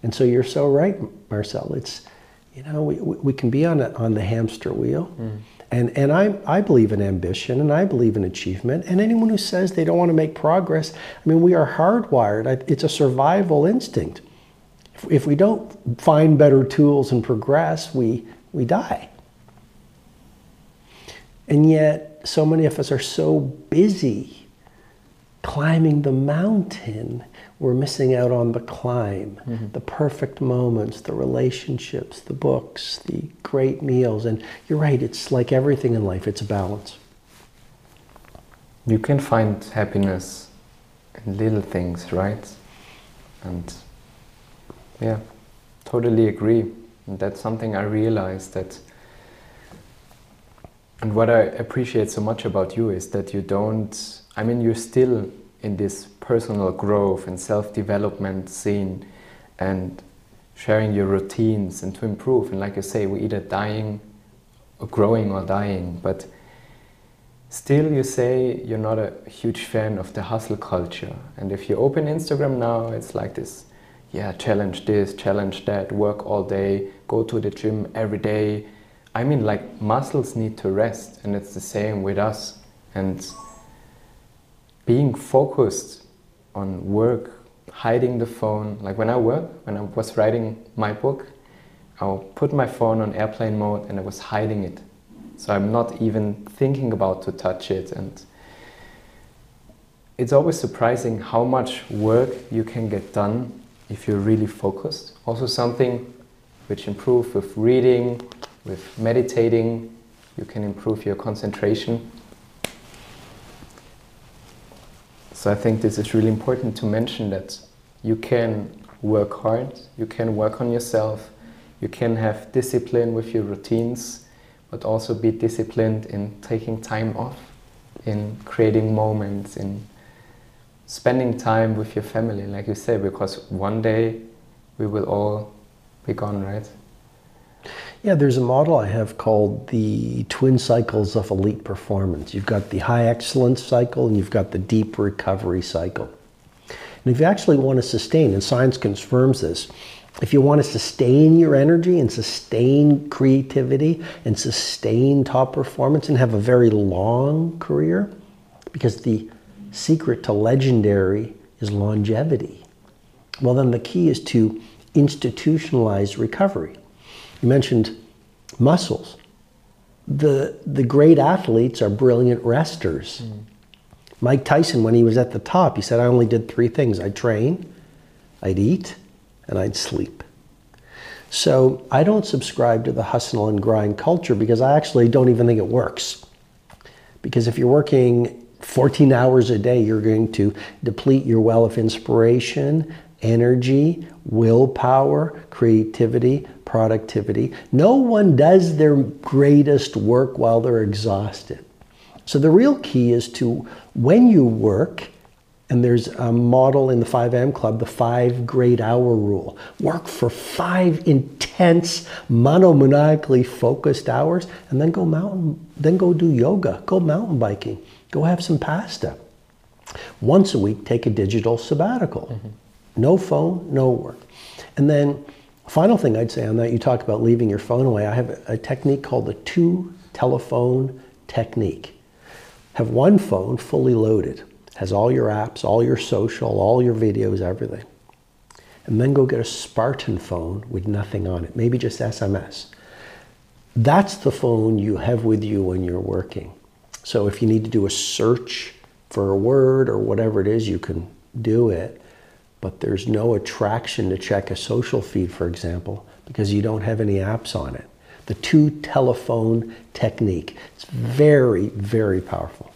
And so you're so right, Marcel. It's, you know, we, we can be on, a, on the hamster wheel, mm. And, and I, I believe in ambition and I believe in achievement. And anyone who says they don't want to make progress, I mean, we are hardwired. It's a survival instinct. If, if we don't find better tools and progress, we, we die. And yet, so many of us are so busy climbing the mountain, we're missing out on the climb, mm-hmm. the perfect moments, the relationships, the books, the great meals. And you're right, it's like everything in life, it's a balance. You can find happiness in little things, right? And yeah, totally agree. And that's something I realized that. And what I appreciate so much about you is that you don't I mean, you're still in this personal growth and self development scene and sharing your routines and to improve. And like you say, we're either dying or growing or dying. But still, you say you're not a huge fan of the hustle culture. And if you open Instagram now, it's like this yeah, challenge this, challenge that, work all day, go to the gym every day. I mean, like muscles need to rest, and it's the same with us. And being focused on work, hiding the phone. Like when I work, when I was writing my book, I'll put my phone on airplane mode and I was hiding it. So I'm not even thinking about to touch it. And it's always surprising how much work you can get done if you're really focused. Also something which improve with reading, with meditating, you can improve your concentration. So I think this is really important to mention that you can work hard, you can work on yourself, you can have discipline with your routines, but also be disciplined in taking time off, in creating moments, in spending time with your family, like you say, because one day we will all be gone, right? Yeah, there's a model I have called the twin cycles of elite performance. You've got the high excellence cycle and you've got the deep recovery cycle. And if you actually want to sustain, and science confirms this, if you want to sustain your energy and sustain creativity and sustain top performance and have a very long career, because the secret to legendary is longevity, well, then the key is to institutionalize recovery. You mentioned muscles. The, the great athletes are brilliant resters. Mm. Mike Tyson, when he was at the top, he said, I only did three things I'd train, I'd eat, and I'd sleep. So I don't subscribe to the hustle and grind culture because I actually don't even think it works. Because if you're working 14 hours a day, you're going to deplete your well of inspiration, energy, willpower, creativity, productivity. No one does their greatest work while they're exhausted. So the real key is to, when you work, and there's a model in the 5am Club, the five great hour rule. Work for five intense, monomaniacally focused hours, and then go mountain, then go do yoga, go mountain biking, go have some pasta. Once a week, take a digital sabbatical. Mm-hmm. No phone, no work. And then Final thing I'd say on that, you talk about leaving your phone away. I have a technique called the two telephone technique. Have one phone fully loaded, has all your apps, all your social, all your videos, everything. And then go get a Spartan phone with nothing on it, maybe just SMS. That's the phone you have with you when you're working. So if you need to do a search for a word or whatever it is, you can do it but there's no attraction to check a social feed, for example, because you don't have any apps on it. The two telephone technique. It's very, very powerful.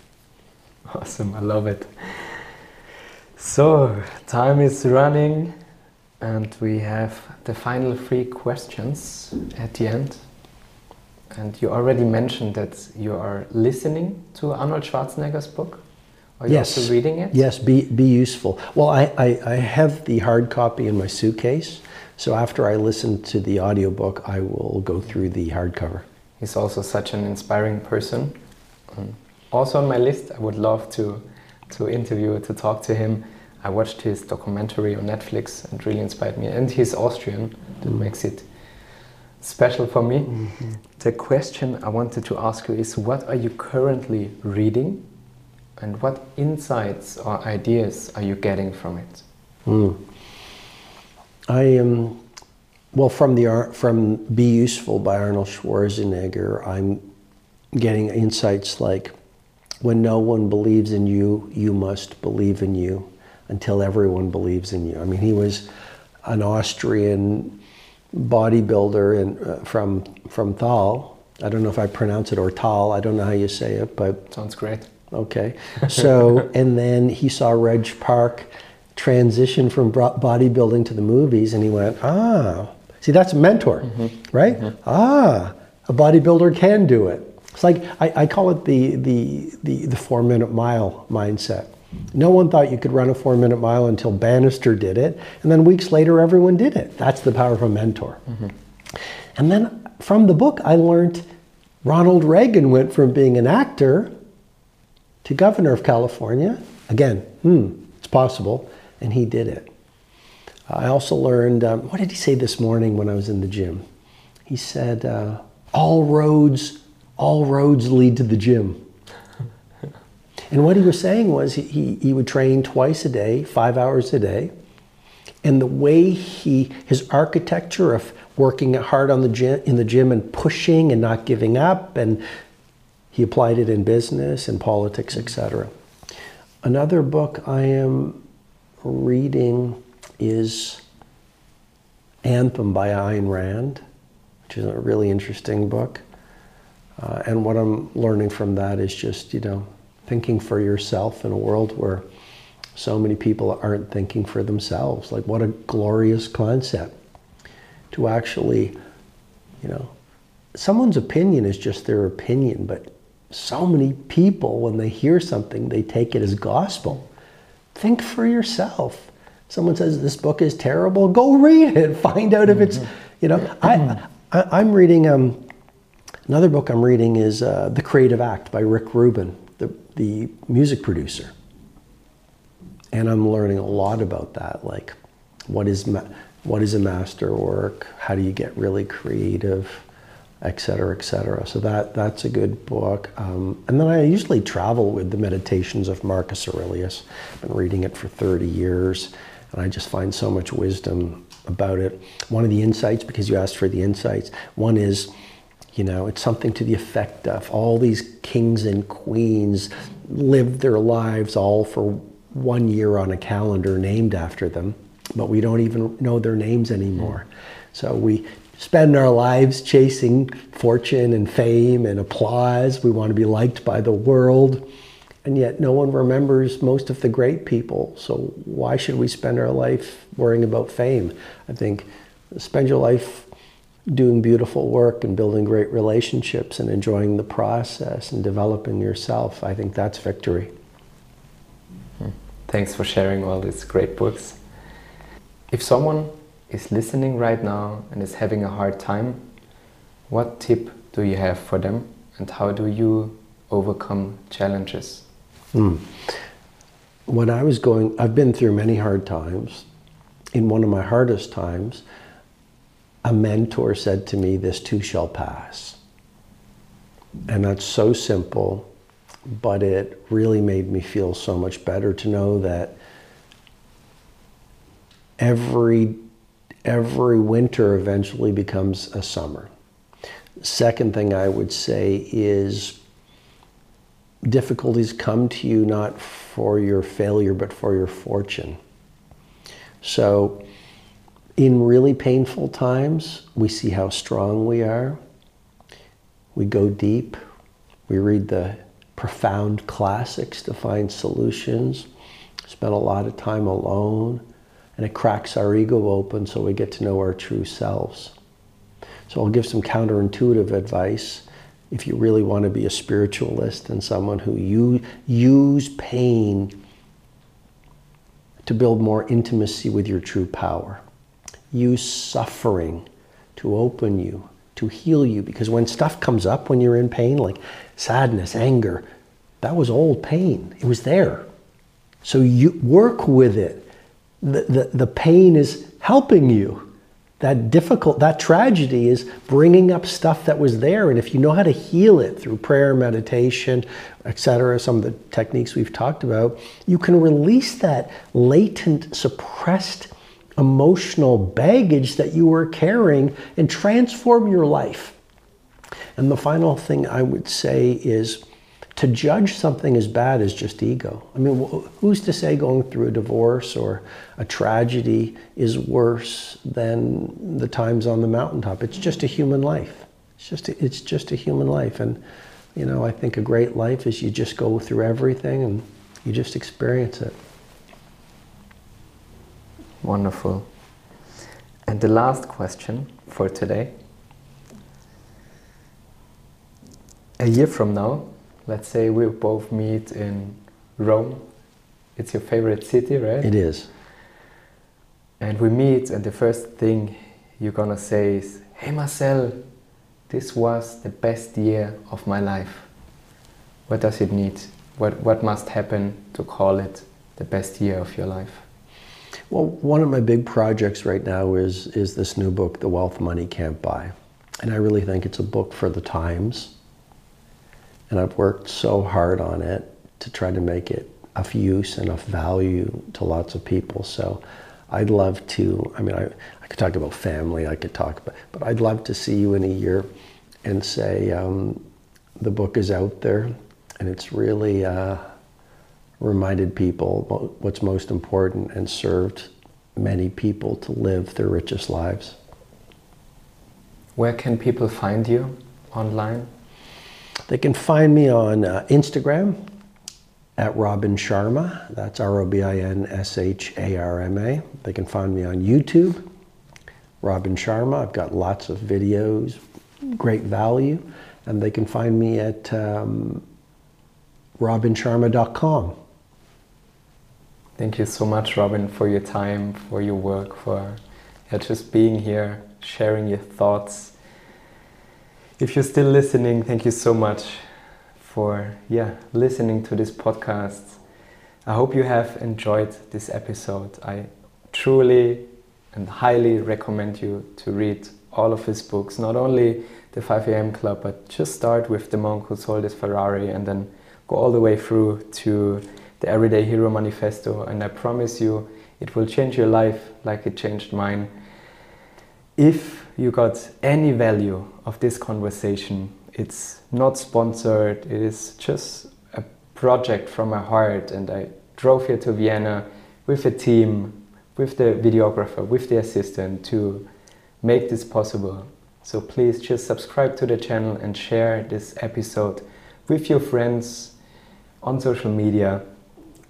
Awesome, I love it. So, time is running, and we have the final three questions at the end. And you already mentioned that you are listening to Arnold Schwarzenegger's book. Are you yes. also reading it? Yes, be, be useful. Well, I, I, I have the hard copy in my suitcase. So after I listen to the audiobook, I will go through the hardcover. He's also such an inspiring person. Um, also on my list, I would love to, to interview, to talk to him. I watched his documentary on Netflix and really inspired me. And he's Austrian, that mm. makes it special for me. Mm-hmm. The question I wanted to ask you is what are you currently reading and what insights or ideas are you getting from it? Mm. I am, well, from, the, from Be Useful by Arnold Schwarzenegger, I'm getting insights like when no one believes in you, you must believe in you until everyone believes in you. I mean, he was an Austrian bodybuilder in, uh, from, from Thal. I don't know if I pronounce it or Tal, I don't know how you say it, but. Sounds great. Okay. So, and then he saw Reg Park transition from bodybuilding to the movies and he went, ah, see, that's a mentor, mm-hmm. right? Mm-hmm. Ah, a bodybuilder can do it. It's like, I, I call it the, the, the, the four minute mile mindset. No one thought you could run a four minute mile until Bannister did it. And then weeks later, everyone did it. That's the power of a mentor. Mm-hmm. And then from the book, I learned Ronald Reagan went from being an actor to governor of California. Again, hmm, it's possible. And he did it. I also learned, um, what did he say this morning when I was in the gym? He said, uh, all roads, all roads lead to the gym. And what he was saying was he, he, would train twice a day, five hours a day. And the way he, his architecture of working hard on the gym, in the gym and pushing and not giving up, and he applied it in business and politics, etc. Another book I am reading is Anthem by Ayn Rand, which is a really interesting book. Uh, and what I'm learning from that is just, you know, thinking for yourself in a world where so many people aren't thinking for themselves. Like, what a glorious concept to actually, you know, someone's opinion is just their opinion, but so many people, when they hear something, they take it as gospel. Think for yourself. Someone says this book is terrible, go read it. Find out if it's, you know. I, I am reading um, another book. I'm reading is uh, The Creative Act by Rick Rubin the, the music producer. And I'm learning a lot about that, like what is, ma- what is a master work? How do you get really creative? Et cetera, et cetera. So that, that's a good book. Um, and then I usually travel with the Meditations of Marcus Aurelius. I've been reading it for 30 years, and I just find so much wisdom about it. One of the insights, because you asked for the insights, one is you know, it's something to the effect of all these kings and queens lived their lives all for one year on a calendar named after them, but we don't even know their names anymore. So we spend our lives chasing fortune and fame and applause. We want to be liked by the world. And yet, no one remembers most of the great people. So, why should we spend our life worrying about fame? I think spend your life doing beautiful work and building great relationships and enjoying the process and developing yourself. I think that's victory. Hmm. Thanks for sharing all these great books. If someone is listening right now and is having a hard time, what tip do you have for them and how do you overcome challenges? Hmm. When I was going, I've been through many hard times. In one of my hardest times, a mentor said to me, This too shall pass. And that's so simple, but it really made me feel so much better to know that every, every winter eventually becomes a summer. Second thing I would say is difficulties come to you not for your failure, but for your fortune. So, in really painful times, we see how strong we are. We go deep. We read the profound classics to find solutions. Spend a lot of time alone. And it cracks our ego open so we get to know our true selves. So I'll give some counterintuitive advice if you really want to be a spiritualist and someone who you use pain to build more intimacy with your true power use suffering to open you, to heal you. Because when stuff comes up when you're in pain, like sadness, anger, that was old pain. It was there. So you work with it. The, the, pain is helping you. that difficult, that tragedy is bringing up stuff that was there. And if you know how to heal it through prayer, meditation, etc., some of the techniques we've talked about, you can release that latent, suppressed emotional baggage that you were carrying and transform your life. And the final thing I would say is to judge something as bad is just ego. I mean, who's to say going through a divorce or a tragedy is worse than the times on the mountaintop? It's just a human life. It's just a, it's just a human life, and you know, I think a great life is you just go through everything and you just experience it. Wonderful. And the last question for today. A year from now, let's say we both meet in Rome. It's your favorite city, right? It is. And we meet, and the first thing you're gonna say is, Hey Marcel, this was the best year of my life. What does it need? What, what must happen to call it the best year of your life? Well, one of my big projects right now is, is this new book, The Wealth Money Can't Buy. And I really think it's a book for the times and I've worked so hard on it to try to make it of use and of value to lots of people. So I'd love to, I mean, I, I could talk about family, I could talk about, but I'd love to see you in a year and say um, the book is out there and it's really uh, reminded people what's most important and served many people to live their richest lives. Where can people find you online? They can find me on uh, Instagram at Robin Sharma. That's R O B I N S H A R M A. They can find me on YouTube, Robin Sharma. I've got lots of videos, great value. And they can find me at um, robinsharma.com. Thank you so much, Robin, for your time, for your work, for yeah, just being here, sharing your thoughts if you're still listening, thank you so much for yeah listening to this podcast. I hope you have enjoyed this episode. I truly and highly recommend you to read all of his books, not only the 5 a.m. Club, but just start with The Monk Who Sold His Ferrari and then go all the way through to the Everyday Hero Manifesto. And I promise you, it will change your life like it changed mine. If you got any value of this conversation, it's not sponsored, it is just a project from my heart. And I drove here to Vienna with a team, with the videographer, with the assistant to make this possible. So please just subscribe to the channel and share this episode with your friends on social media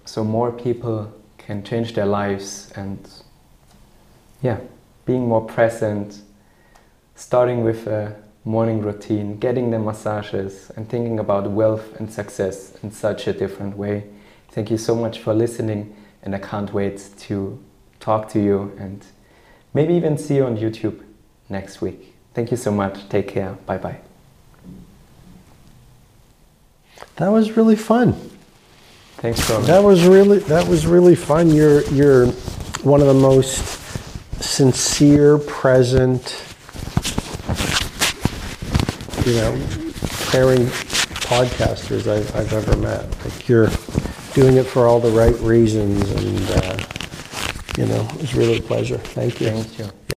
so more people can change their lives and yeah being more present, starting with a morning routine, getting the massages, and thinking about wealth and success in such a different way. Thank you so much for listening, and I can't wait to talk to you and maybe even see you on YouTube next week. Thank you so much. Take care. Bye bye. That was really fun. Thanks, Robin. That was really that was really fun. You're you're one of the most sincere, present, you know, caring podcasters I've, I've ever met. Like you're doing it for all the right reasons, and uh, you know, it's really a pleasure. Thank you. Thank you.